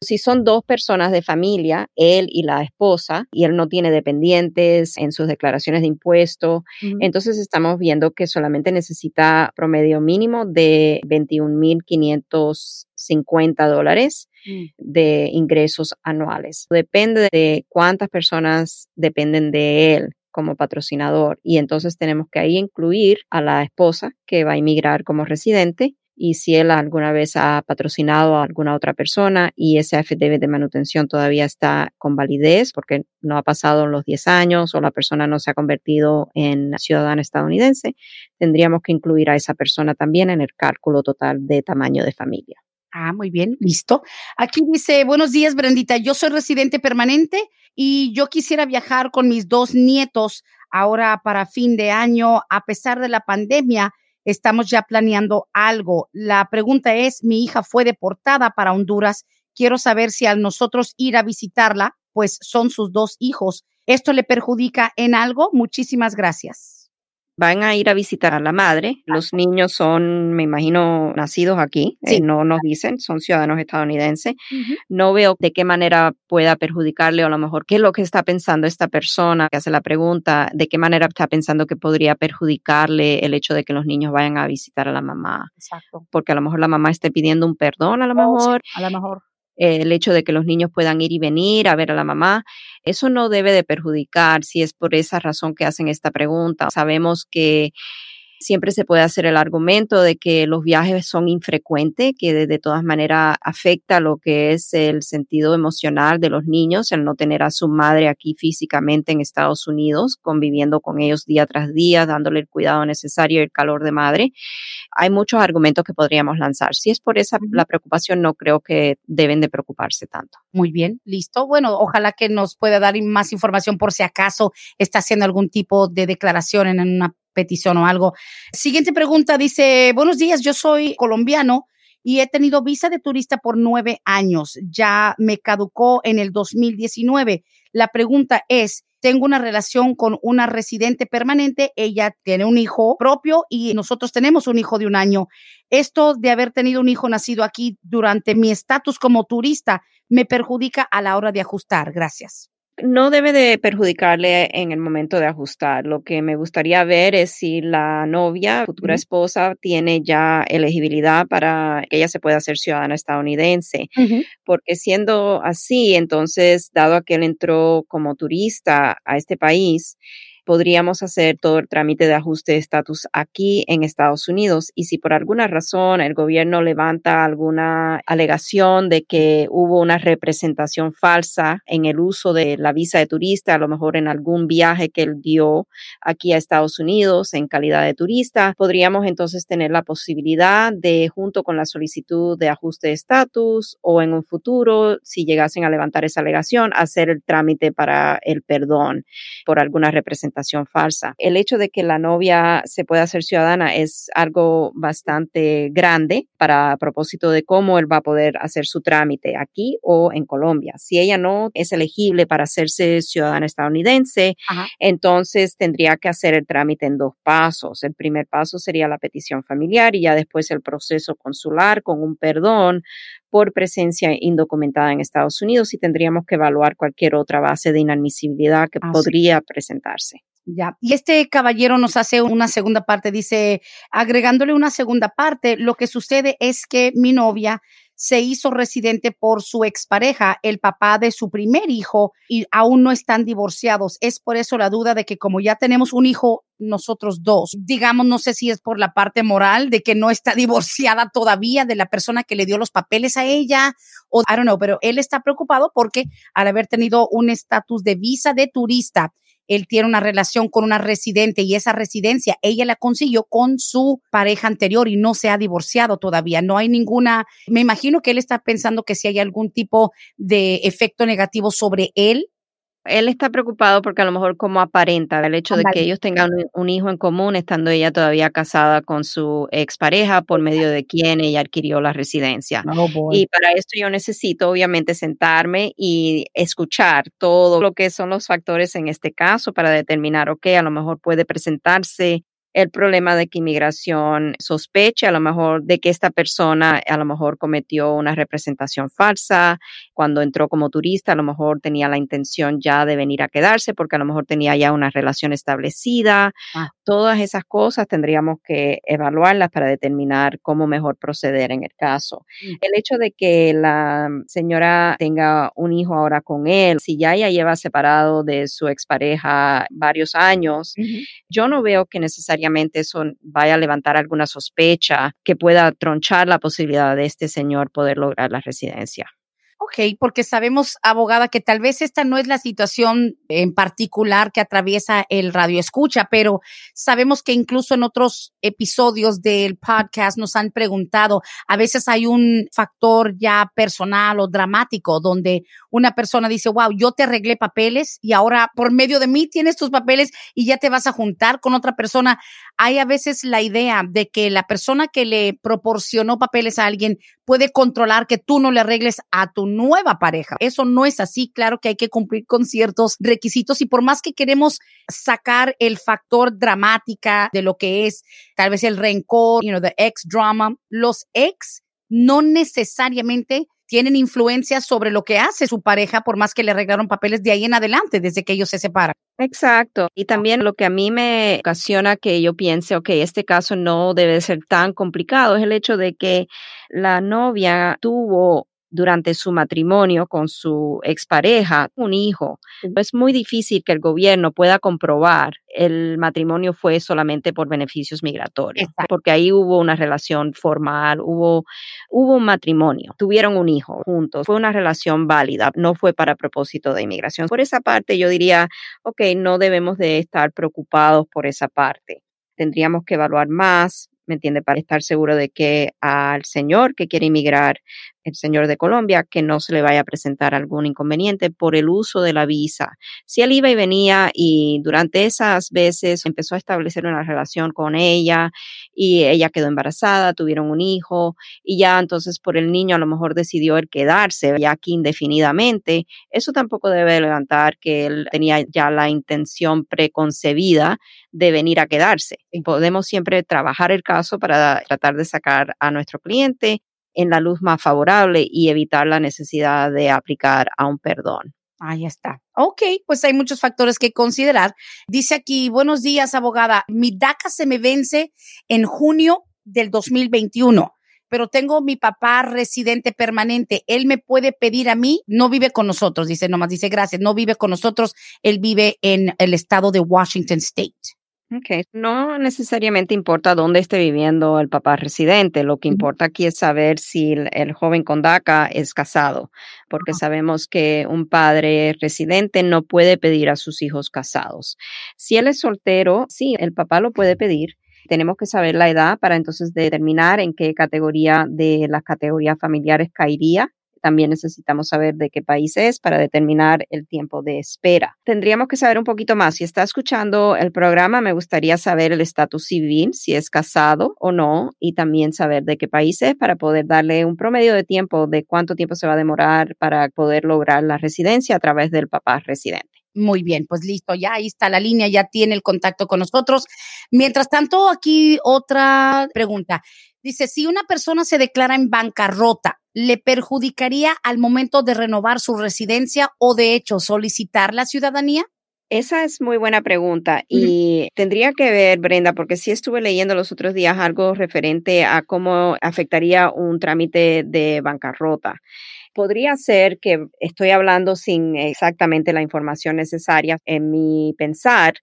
Si son dos personas de familia, él y la esposa, y él no tiene dependientes en sus declaraciones de impuestos, entonces estamos viendo que solamente necesita promedio mínimo de 21.550 dólares mm. de ingresos anuales. Depende de cuántas personas dependen de él como patrocinador y entonces tenemos que ahí incluir a la esposa que va a inmigrar como residente y si él alguna vez ha patrocinado a alguna otra persona y ese affidavit de manutención todavía está con validez porque no ha pasado los 10 años o la persona no se ha convertido en ciudadana estadounidense, tendríamos que incluir a esa persona también en el cálculo total de tamaño de familia. Ah, muy bien, listo. Aquí dice, buenos días, Brendita. Yo soy residente permanente y yo quisiera viajar con mis dos nietos ahora para fin de año. A pesar de la pandemia, estamos ya planeando algo. La pregunta es, mi hija fue deportada para Honduras. Quiero saber si al nosotros ir a visitarla, pues son sus dos hijos. ¿Esto le perjudica en algo? Muchísimas gracias van a ir a visitar a la madre. Los niños son, me imagino, nacidos aquí, eh, no nos dicen, son ciudadanos estadounidenses. No veo de qué manera pueda perjudicarle o a lo mejor qué es lo que está pensando esta persona que hace la pregunta, de qué manera está pensando que podría perjudicarle el hecho de que los niños vayan a visitar a la mamá. Exacto. Porque a lo mejor la mamá esté pidiendo un perdón, a lo oh, mejor. a lo mejor el hecho de que los niños puedan ir y venir a ver a la mamá, eso no debe de perjudicar si es por esa razón que hacen esta pregunta. Sabemos que siempre se puede hacer el argumento de que los viajes son infrecuentes, que de, todas maneras afecta lo que es el sentido emocional de los niños, el no tener a su madre aquí físicamente en Estados Unidos, conviviendo con ellos día tras día, dándole el cuidado necesario y el calor de madre. Hay muchos argumentos que podríamos lanzar. Si es por esa la preocupación, no creo que deben de preocuparse tanto. Muy bien, listo. Bueno, ojalá que nos pueda dar más información por si acaso está haciendo algún tipo de declaración en una petición o algo. Siguiente pregunta dice, buenos días, yo soy colombiano y he tenido visa de turista por nueve años. Ya me caducó en el 2019. La pregunta es, tengo una relación con una residente permanente, ella tiene un hijo propio y nosotros tenemos un hijo de un año. Esto de haber tenido un hijo nacido aquí durante mi estatus como turista me perjudica a la hora de ajustar. Gracias no debe de perjudicarle en el momento de ajustar. Lo que me gustaría ver es si la novia, futura esposa, tiene ya elegibilidad para que ella se pueda hacer ciudadana estadounidense. Porque siendo así, entonces, dado que él entró como turista a este país, podríamos hacer todo el trámite de ajuste de estatus aquí en Estados Unidos. Y si por alguna razón el gobierno levanta alguna alegación de que hubo una representación falsa en el uso de la visa de turista, a lo mejor en algún viaje que él dio aquí a Estados Unidos en calidad de turista, podríamos entonces tener la posibilidad de, junto con la solicitud de ajuste de estatus o en un futuro, si llegasen a levantar esa alegación, hacer el trámite para el perdón por alguna representación falsa. El hecho de que la novia se pueda hacer ciudadana es algo bastante grande para propósito de cómo él va a poder hacer su trámite aquí o en Colombia. Si ella no es elegible para hacerse ciudadana estadounidense, entonces tendría que hacer el trámite en dos pasos. El primer paso sería la petición familiar y ya después el proceso consular con un perdón por presencia indocumentada en Estados Unidos y tendríamos que evaluar cualquier otra base de inadmisibilidad que podría presentarse. Ya. Y este caballero nos hace una segunda parte, dice, agregándole una segunda parte, lo que sucede es que mi novia se hizo residente por su expareja, el papá de su primer hijo, y aún no están divorciados. Es por eso la duda de que como ya tenemos un hijo nosotros dos, digamos, no sé si es por la parte moral de que no está [laughs] divorciada todavía de la persona que le dio los papeles a ella, o I don't know, pero él está preocupado porque al haber tenido un estatus de visa de turista, él tiene una relación con una residente y esa residencia ella la consiguió con su pareja anterior y no se ha divorciado todavía. No hay ninguna, me imagino que él está pensando que si hay algún tipo de efecto negativo sobre él él está preocupado porque a lo mejor como aparenta el hecho de que ellos tengan un hijo en común, estando ella todavía casada con su expareja, por medio de quien ella adquirió la residencia. Oh, y para esto yo necesito obviamente sentarme y escuchar todo lo que son los factores en este caso para determinar, ok, a lo mejor puede presentarse el problema de que inmigración sospeche a lo mejor de que esta persona a lo mejor cometió una representación falsa cuando entró como turista, a lo mejor tenía la intención ya de venir a quedarse porque a lo mejor tenía ya una relación establecida. Ah. Todas esas cosas tendríamos que evaluarlas para determinar cómo mejor proceder en el caso. Mm. El hecho de que la señora tenga un hijo ahora con él, si ya ella lleva separado de su expareja varios años, yo no veo que necesariamente eso vaya a levantar alguna sospecha que pueda tronchar la posibilidad de este señor poder lograr la residencia. Ok, porque sabemos, abogada, que tal vez esta no es la situación en particular que atraviesa el radio escucha, pero sabemos que incluso en otros episodios del podcast nos han preguntado, a veces hay un factor ya personal o dramático donde una persona dice, wow, yo te arreglé papeles y ahora por medio de mí tienes tus papeles y ya te vas a juntar con otra persona. Hay a veces la idea de que la persona que le proporcionó papeles a alguien puede controlar que tú no le arregles a tu nueva pareja. Eso no es así. Claro que hay que cumplir con ciertos requisitos y por más que queremos sacar el factor dramática de lo que es tal vez el rencor, you know, the ex drama, los ex no necesariamente tienen influencia sobre lo que hace su pareja, por más que le arreglaron papeles de ahí en adelante, desde que ellos se separan. Exacto. Y también lo que a mí me ocasiona que yo piense, ok, este caso no debe ser tan complicado, es el hecho de que la novia tuvo durante su matrimonio con su expareja un hijo. Es muy difícil que el gobierno pueda comprobar el matrimonio fue solamente por beneficios migratorios, porque ahí hubo una relación formal, hubo, hubo un matrimonio, tuvieron un hijo juntos, fue una relación válida, no fue para propósito de inmigración. Por esa parte yo diría, ok, no debemos de estar preocupados por esa parte. Tendríamos que evaluar más, ¿me entiende? Para estar seguro de que al señor que quiere inmigrar el señor de Colombia que no se le vaya a presentar algún inconveniente por el uso de la visa. Si él iba y venía y durante esas veces empezó a establecer una relación con ella y ella quedó embarazada, tuvieron un hijo y ya entonces por el niño a lo mejor decidió quedarse ya aquí indefinidamente, eso tampoco debe levantar que él tenía ya la intención preconcebida de venir a quedarse. Y podemos siempre trabajar el caso para tratar de sacar a nuestro cliente en la luz más favorable y evitar la necesidad de aplicar a un perdón. Ahí está. Ok, pues hay muchos factores que considerar. Dice aquí, buenos días, abogada. Mi DACA se me vence en junio del 2021, pero tengo mi papá residente permanente. Él me puede pedir a mí, no vive con nosotros, dice nomás, dice gracias, no vive con nosotros, él vive en el estado de Washington State. Ok, no necesariamente importa dónde esté viviendo el papá residente, lo que importa aquí es saber si el, joven con DACA es casado, porque sabemos que un padre residente no puede pedir a sus hijos casados. Si él es soltero, sí, el papá lo puede pedir. Tenemos que saber la edad para entonces determinar en qué categoría de las categorías familiares caería también necesitamos saber de qué país es para determinar el tiempo de espera. Tendríamos que saber un poquito más. Si está escuchando el programa, me gustaría saber el estatus civil, si es casado o no, y también saber de qué país es para poder darle un promedio de tiempo de cuánto tiempo se va a demorar para poder lograr la residencia a través del papá residente. Muy bien, pues listo, ya ahí está la línea, ya tiene el contacto con nosotros. Mientras tanto, aquí otra pregunta. Dice, si una persona se declara en bancarrota, ¿le perjudicaría al momento de renovar su residencia o de hecho solicitar la ciudadanía? Esa es muy buena pregunta y tendría que ver, Brenda, porque sí estuve leyendo los otros días algo referente a cómo afectaría un trámite de bancarrota. Podría ser que estoy hablando sin exactamente la información necesaria en mi pensar,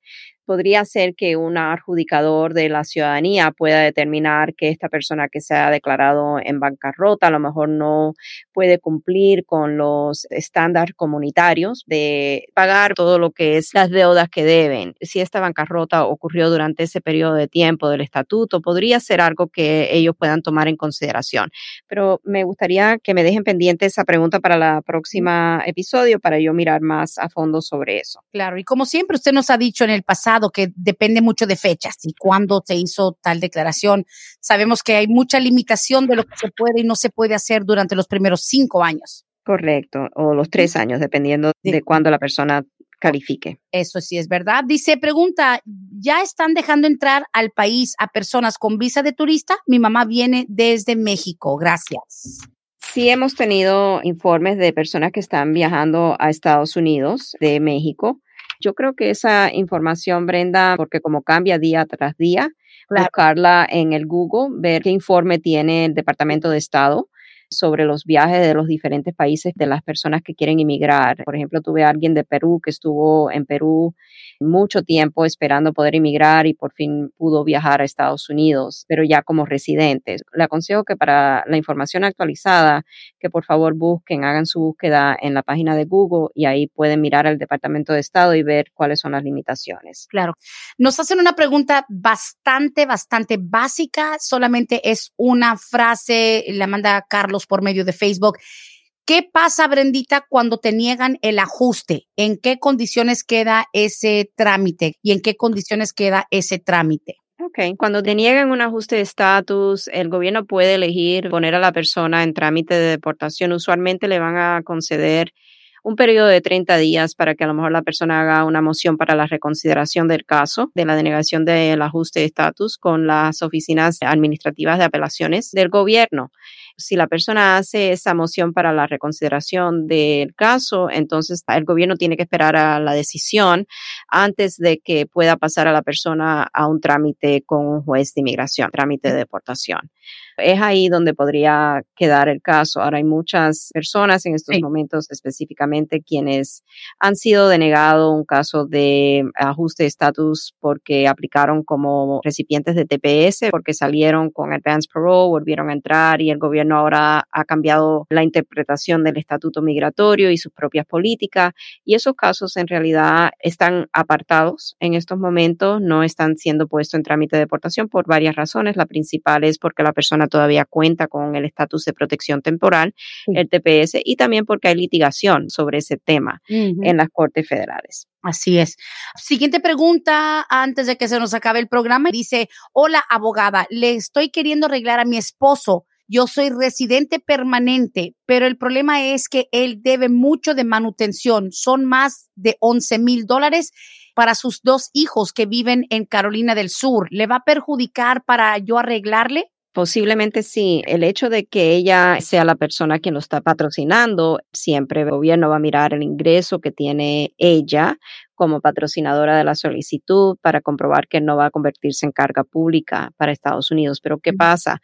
podría ser que un adjudicador de la ciudadanía pueda determinar que esta persona que se ha declarado en bancarrota a lo mejor no puede cumplir con los estándares comunitarios de pagar todo lo que es las deudas que deben. Si esta bancarrota ocurrió durante ese periodo de tiempo del estatuto, podría ser algo que ellos puedan tomar en consideración. Pero me gustaría que me dejen pendiente esa pregunta para la próxima episodio para yo mirar más a fondo sobre eso. Claro, y como siempre usted nos ha dicho en el pasado, que depende mucho de fechas y cuándo se hizo tal declaración. Sabemos que hay mucha limitación de lo que se puede y no se puede hacer durante los primeros cinco años. Correcto, o los tres años, dependiendo de cuándo la persona califique. Eso sí es verdad. Dice, pregunta, ¿ya están dejando entrar al país a personas con visa de turista? Mi mamá viene desde México. Gracias. Sí hemos tenido informes de personas que están viajando a Estados Unidos de México yo creo que esa información, Brenda, porque como cambia día tras día, buscarla en el Google, ver qué informe tiene el Departamento de Estado sobre los viajes de los diferentes países de las personas que quieren inmigrar. Por ejemplo, tuve a alguien de Perú que estuvo en Perú mucho tiempo esperando poder emigrar y por fin pudo viajar a Estados Unidos, pero ya como residente. Le aconsejo que para la información actualizada, que por favor busquen, hagan su búsqueda en la página de Google y ahí pueden mirar al Departamento de Estado y ver cuáles son las limitaciones. Claro. Nos hacen una pregunta bastante, bastante básica. Solamente es una frase, la manda Carlos por medio de Facebook. ¿Qué pasa, Brendita, cuando te niegan el ajuste? ¿En qué condiciones queda ese trámite y en qué condiciones queda ese trámite? Ok, cuando te niegan un ajuste de estatus, el gobierno puede elegir poner a la persona en trámite de deportación. Usualmente le van a conceder un periodo de 30 días para que a lo mejor la persona haga una moción para la reconsideración del caso de la denegación del ajuste de estatus con las oficinas administrativas de apelaciones del gobierno si la persona hace esa moción para la reconsideración del caso, entonces el gobierno tiene que esperar a la decisión antes de que pueda pasar a la persona a un trámite con un juez de inmigración, trámite de deportación. Es ahí donde podría quedar el caso. Ahora hay muchas personas en estos momentos específicamente quienes han sido denegado un caso de ajuste de estatus porque aplicaron como recipientes de TPS, porque salieron con advance parole, volvieron a entrar y el gobierno ahora ha cambiado la interpretación del estatuto migratorio y sus propias políticas. Y esos casos en realidad están apartados en estos momentos, no están siendo puestos en trámite de deportación por varias razones. La principal es porque la persona todavía cuenta con el estatus de protección temporal, el TPS, y también porque hay litigación sobre ese tema en las Cortes Federales. Así es. Siguiente pregunta antes de que se nos acabe el programa. Dice, hola abogada, le estoy queriendo arreglar a mi esposo. Yo soy residente permanente, pero el problema es que él debe mucho de manutención. Son más de 11 mil dólares para sus dos hijos que viven en Carolina del Sur. ¿Le va a perjudicar para yo arreglarle? Posiblemente sí. El hecho de que ella sea la persona quien lo está patrocinando, siempre el gobierno va a mirar el ingreso que tiene ella como patrocinadora de la solicitud para comprobar que no va a convertirse en carga pública para Estados Unidos. Pero ¿qué pasa?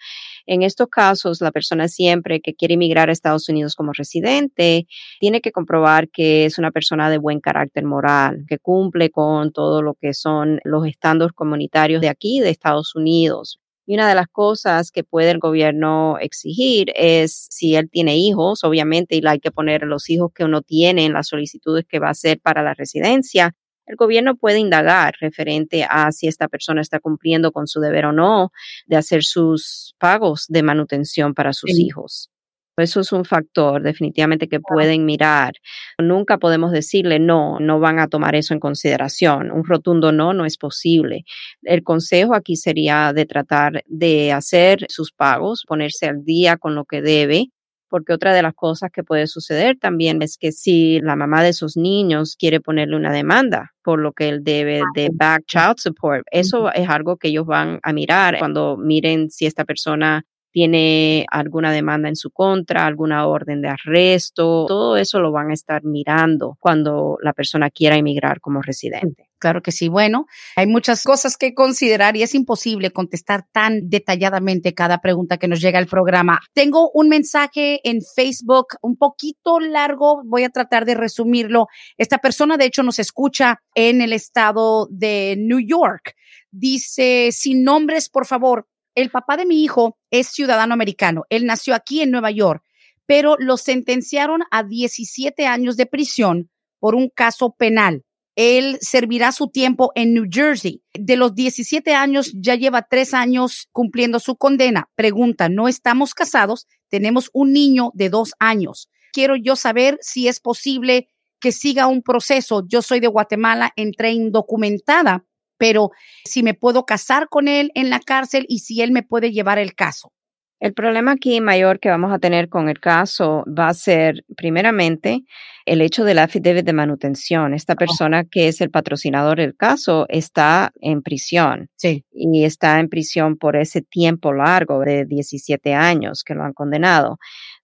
En estos casos, la persona siempre que quiere emigrar a Estados Unidos como residente tiene que comprobar que es una persona de buen carácter moral, que cumple con todo lo que son los estándares comunitarios de aquí, de Estados Unidos. Y una de las cosas que puede el gobierno exigir es si él tiene hijos, obviamente, y hay que poner los hijos que uno tiene en las solicitudes que va a hacer para la residencia. El gobierno puede indagar referente a si esta persona está cumpliendo con su deber o no de hacer sus pagos de manutención para sus hijos. Eso es un factor definitivamente que pueden mirar. Nunca podemos decirle no, no van a tomar eso en consideración. Un rotundo no no es posible. El consejo aquí sería de tratar de hacer sus pagos, ponerse al día con lo que debe porque otra de las cosas que puede suceder también es que si la mamá de sus niños quiere ponerle una demanda por lo que él debe de back child support, eso es algo que ellos van a mirar cuando miren si esta persona tiene alguna demanda en su contra, alguna orden de arresto, todo eso lo van a estar mirando cuando la persona quiera emigrar como residente. Claro que sí. Bueno, hay muchas cosas que considerar y es imposible contestar tan detalladamente cada pregunta que nos llega al programa. Tengo un mensaje en Facebook un poquito largo, voy a tratar de resumirlo. Esta persona, de hecho, nos escucha en el estado de New York. Dice, sin nombres, por favor, el papá de mi hijo es ciudadano americano. Él nació aquí en Nueva York, pero lo sentenciaron a 17 años de prisión por un caso penal él servirá su tiempo en New Jersey. De los 17 años, ya lleva tres años cumpliendo su condena. Pregunta, no estamos casados, tenemos un niño de dos años. Quiero yo saber si es posible que siga un proceso. Yo soy de Guatemala, entré indocumentada, pero si me puedo casar con él en la cárcel y si él me puede llevar el caso. El problema aquí mayor que vamos a tener con el caso va a ser, primeramente, el hecho del affidavit de manutención. Esta persona que es el patrocinador del caso está en prisión. Sí. Y está en prisión por ese tiempo largo de 17 años que lo han condenado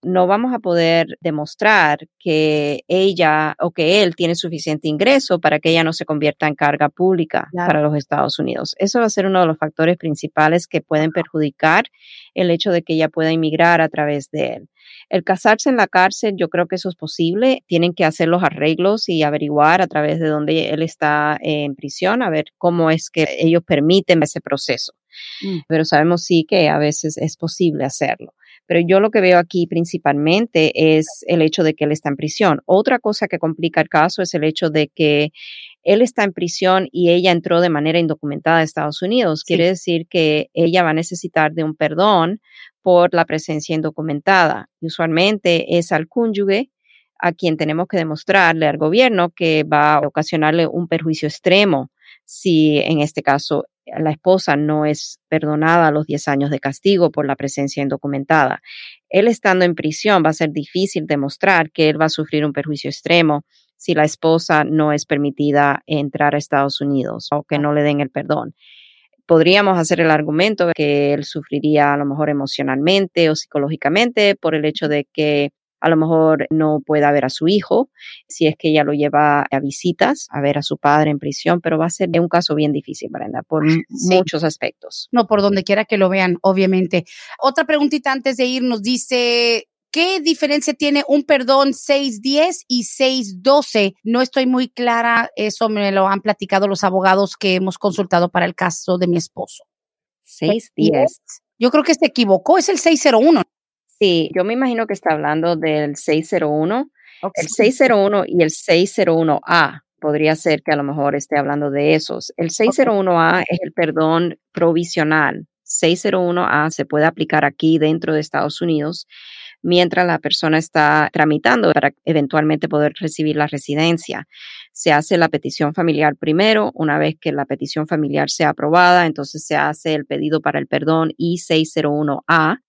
no vamos a poder demostrar que ella o que él tiene suficiente ingreso para que ella no se convierta en carga pública para los Estados Unidos. Eso va a ser uno de los factores principales que pueden perjudicar el hecho de que ella pueda inmigrar a través de él. El casarse en la cárcel, yo creo que eso es posible. Tienen que hacer los arreglos y averiguar a través de dónde él está en prisión, a ver cómo es que ellos permiten ese proceso. Mm. Pero sabemos sí que a veces es posible hacerlo. Pero yo lo que veo aquí principalmente es el hecho de que él está en prisión. Otra cosa que complica el caso es el hecho de que él está en prisión y ella entró de manera indocumentada a Estados Unidos. Quiere decir que ella va a necesitar de un perdón por la presencia indocumentada. Y usualmente es al cónyuge a quien tenemos que demostrarle al gobierno que va a ocasionarle un perjuicio extremo si en este caso la esposa no es perdonada a los 10 años de castigo por la presencia indocumentada. Él estando en prisión va a ser difícil demostrar que él va a sufrir un perjuicio extremo si la esposa no es permitida entrar a Estados Unidos o que no le den el perdón. Podríamos hacer el argumento de que él sufriría a lo mejor emocionalmente o psicológicamente por el hecho de que a lo mejor no pueda ver a su hijo, si es que ella lo lleva a visitas, a ver a su padre en prisión, pero va a ser un caso bien difícil, Brenda, por muchos aspectos. No, por donde quiera que lo vean, obviamente. Otra preguntita antes de ir nos dice, ¿Qué diferencia tiene un perdón 610 y 612? No estoy muy clara, eso me lo han platicado los abogados que hemos consultado para el caso de mi esposo. 610. Yo creo que se equivocó, es el 601. Sí, yo me imagino que está hablando del 601. El 601 y el 601A podría ser que a lo mejor esté hablando de esos. El 601A es el perdón provisional. 601A se puede aplicar aquí dentro de Estados Unidos mientras la persona está tramitando para eventualmente poder recibir la residencia. Se hace la petición familiar primero, una vez que la petición familiar sea aprobada, entonces se hace el pedido para el perdón I-601A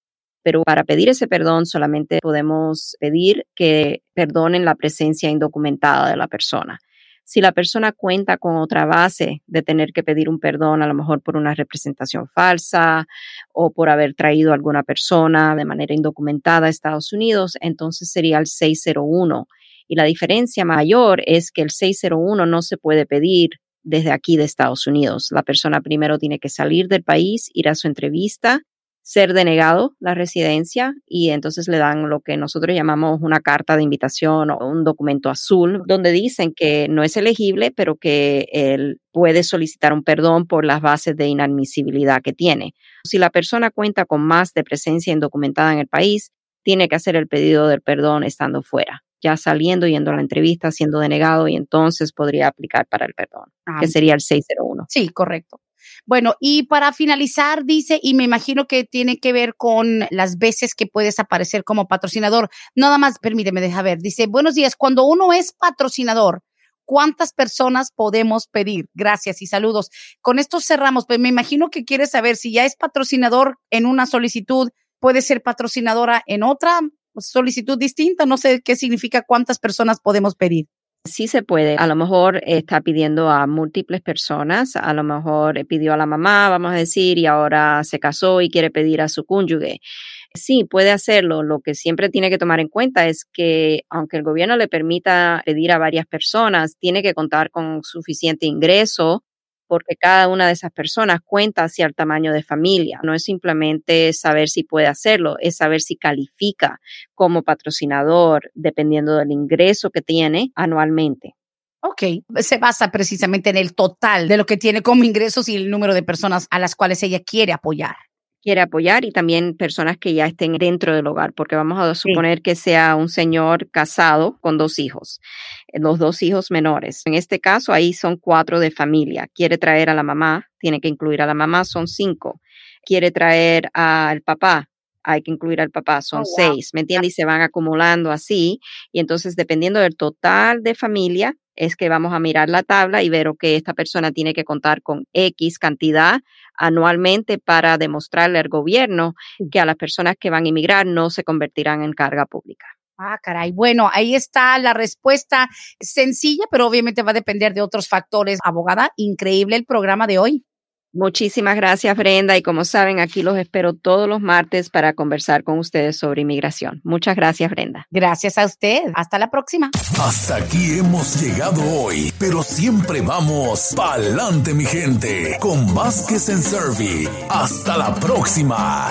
pero para pedir ese perdón solamente podemos pedir que perdonen la presencia indocumentada de la persona. Si la persona cuenta con otra base de tener que pedir un perdón, a lo mejor por una representación falsa o por haber traído a alguna persona de manera indocumentada a Estados Unidos, entonces sería el 601. Y la diferencia mayor es que el 601 no se puede pedir desde aquí de Estados Unidos. La persona primero tiene que salir del país, ir a su entrevista ser denegado la residencia y entonces le dan lo que nosotros llamamos una carta de invitación o un documento azul donde dicen que no es elegible, pero que él puede solicitar un perdón por las bases de inadmisibilidad que tiene. Si la persona cuenta con más de presencia indocumentada en el país, tiene que hacer el pedido del perdón estando fuera, ya saliendo, yendo a la entrevista, siendo denegado y entonces podría aplicar para el perdón, que sería el 601. Sí, correcto. Bueno, y para finalizar, dice, y me imagino que tiene que ver con las veces que puedes aparecer como patrocinador. Nada más, permíteme, deja ver. Dice, buenos días, cuando uno es patrocinador, ¿cuántas personas podemos pedir? Gracias y saludos. Con esto cerramos, pues me imagino que quieres saber si ya es patrocinador en una solicitud, puede ser patrocinadora en otra solicitud distinta. No sé qué significa cuántas personas podemos pedir. Sí se puede. A lo mejor está pidiendo a múltiples personas. A lo mejor pidió a la mamá, vamos a decir, y ahora se casó y quiere pedir a su cónyuge. Sí, puede hacerlo. Lo que siempre tiene que tomar en cuenta es que aunque el gobierno le permita pedir a varias personas, tiene que contar con suficiente ingreso porque cada una de esas personas cuenta hacia el tamaño de familia. No es simplemente saber si puede hacerlo, es saber si califica como patrocinador dependiendo del ingreso que tiene anualmente. Ok, se basa precisamente en el total de lo que tiene como ingresos y el número de personas a las cuales ella quiere apoyar quiere apoyar y también personas que ya estén dentro del hogar, porque vamos a suponer que sea un señor casado con dos hijos, eh, los dos hijos menores. En este caso, ahí son cuatro de familia. Quiere traer a la mamá, tiene que incluir a la mamá, son cinco. Quiere traer al papá, hay que incluir al papá, son oh, seis, ¿me entiendes? Y se van acumulando así. Y entonces, dependiendo del total de familia, es que vamos a mirar la tabla y ver que esta persona tiene que contar con X cantidad anualmente para demostrarle al gobierno que a las personas que van a inmigrar no se convertirán en carga pública. Ah, caray. Bueno, ahí está la respuesta sencilla, pero obviamente va a depender de otros factores. Abogada, increíble el programa de hoy. Muchísimas gracias, Brenda. Y como saben, aquí los espero todos los martes para conversar con ustedes sobre inmigración. Muchas gracias, Brenda. Gracias a usted. Hasta la próxima. Hasta aquí hemos llegado hoy, pero siempre vamos pa'lante, mi gente, con Vázquez en Servi. Hasta la próxima.